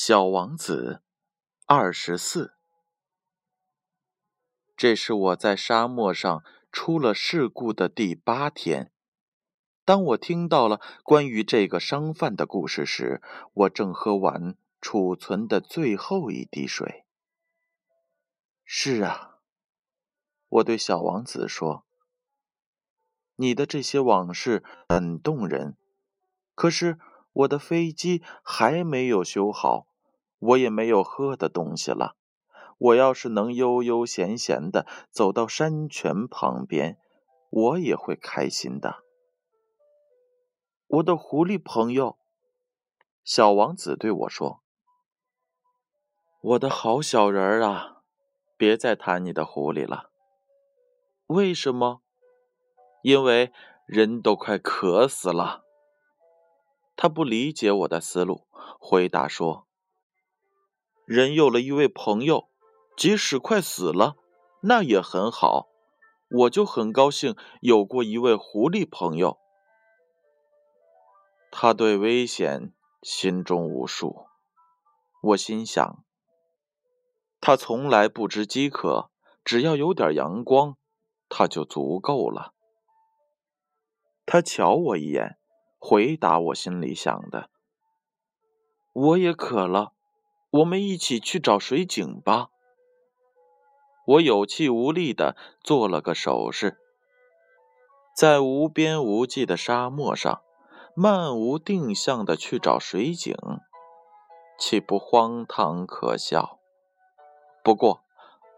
小王子，二十四。这是我在沙漠上出了事故的第八天。当我听到了关于这个商贩的故事时，我正喝完储存的最后一滴水。是啊，我对小王子说：“你的这些往事很动人，可是……”我的飞机还没有修好，我也没有喝的东西了。我要是能悠悠闲闲的走到山泉旁边，我也会开心的。我的狐狸朋友，小王子对我说：“我的好小人儿啊，别再谈你的狐狸了。为什么？因为人都快渴死了。”他不理解我的思路，回答说：“人有了一位朋友，即使快死了，那也很好。我就很高兴有过一位狐狸朋友。他对危险心中无数。我心想，他从来不知饥渴，只要有点阳光，他就足够了。他瞧我一眼。”回答我心里想的。我也渴了，我们一起去找水井吧。我有气无力的做了个手势。在无边无际的沙漠上，漫无定向的去找水井，岂不荒唐可笑？不过，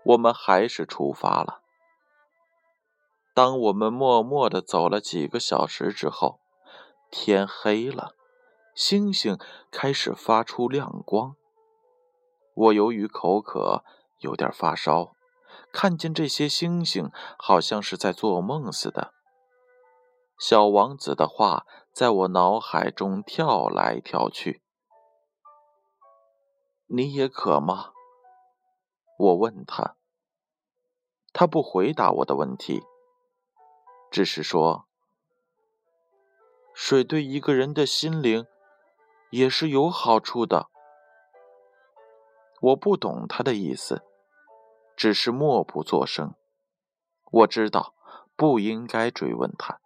我们还是出发了。当我们默默的走了几个小时之后，天黑了，星星开始发出亮光。我由于口渴，有点发烧，看见这些星星，好像是在做梦似的。小王子的话在我脑海中跳来跳去。你也渴吗？我问他。他不回答我的问题，只是说。水对一个人的心灵也是有好处的。我不懂他的意思，只是默不作声。我知道不应该追问他。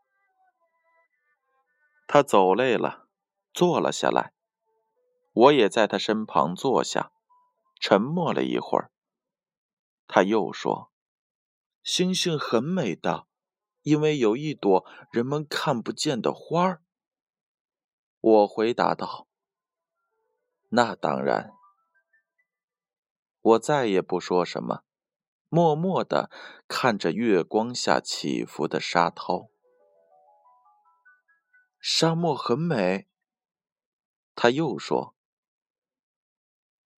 他走累了，坐了下来。我也在他身旁坐下，沉默了一会儿。他又说：“星星很美的，因为有一朵人们看不见的花儿。”我回答道：“那当然。”我再也不说什么，默默的看着月光下起伏的沙涛。沙漠很美。他又说：“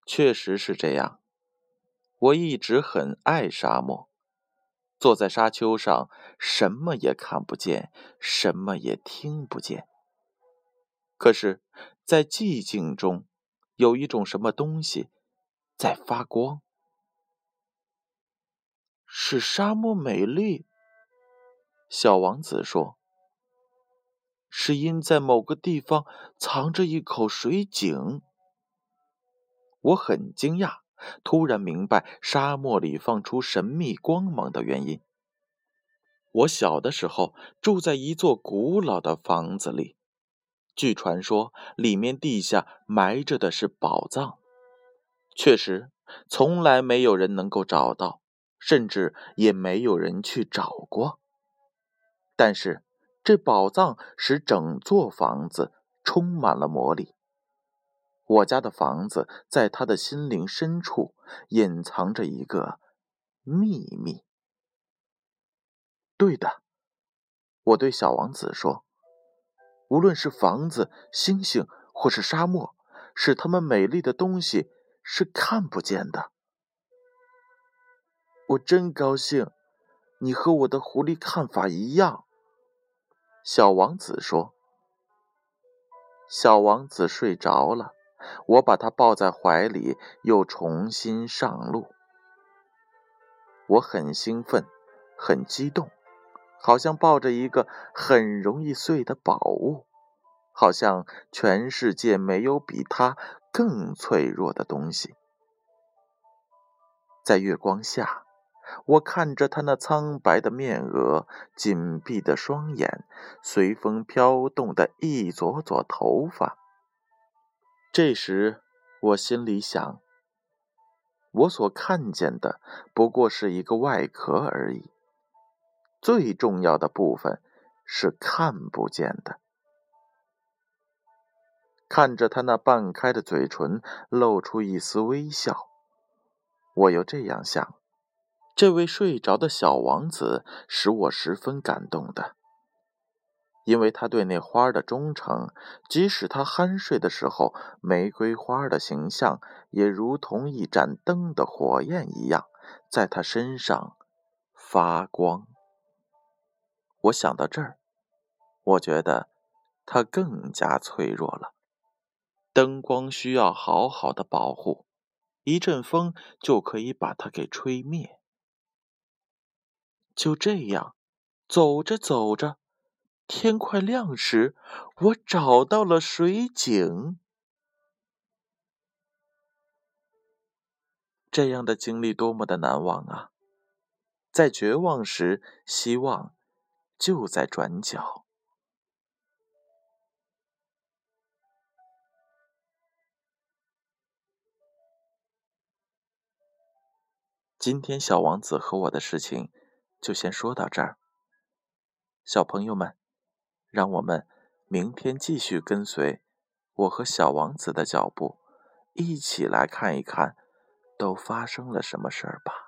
确实是这样。我一直很爱沙漠。坐在沙丘上，什么也看不见，什么也听不见。”可是，在寂静中，有一种什么东西在发光，使沙漠美丽。小王子说：“是因在某个地方藏着一口水井。”我很惊讶，突然明白沙漠里放出神秘光芒的原因。我小的时候住在一座古老的房子里。据传说，里面地下埋着的是宝藏。确实，从来没有人能够找到，甚至也没有人去找过。但是，这宝藏使整座房子充满了魔力。我家的房子在他的心灵深处隐藏着一个秘密。对的，我对小王子说。无论是房子、星星，或是沙漠，使他们美丽的东西是看不见的。我真高兴，你和我的狐狸看法一样。小王子说。小王子睡着了，我把他抱在怀里，又重新上路。我很兴奋，很激动。好像抱着一个很容易碎的宝物，好像全世界没有比它更脆弱的东西。在月光下，我看着他那苍白的面额、紧闭的双眼、随风飘动的一撮撮头发。这时，我心里想：我所看见的不过是一个外壳而已，最重要的部分是看不见的。看着他那半开的嘴唇，露出一丝微笑。我又这样想：这位睡着的小王子使我十分感动的，因为他对那花的忠诚，即使他酣睡的时候，玫瑰花的形象也如同一盏灯的火焰一样，在他身上发光。我想到这儿，我觉得他更加脆弱了。灯光需要好好的保护。一阵风就可以把它给吹灭。就这样，走着走着，天快亮时，我找到了水井。这样的经历多么的难忘啊！在绝望时，希望就在转角。今天小王子和我的事情就先说到这儿，小朋友们，让我们明天继续跟随我和小王子的脚步，一起来看一看都发生了什么事儿吧。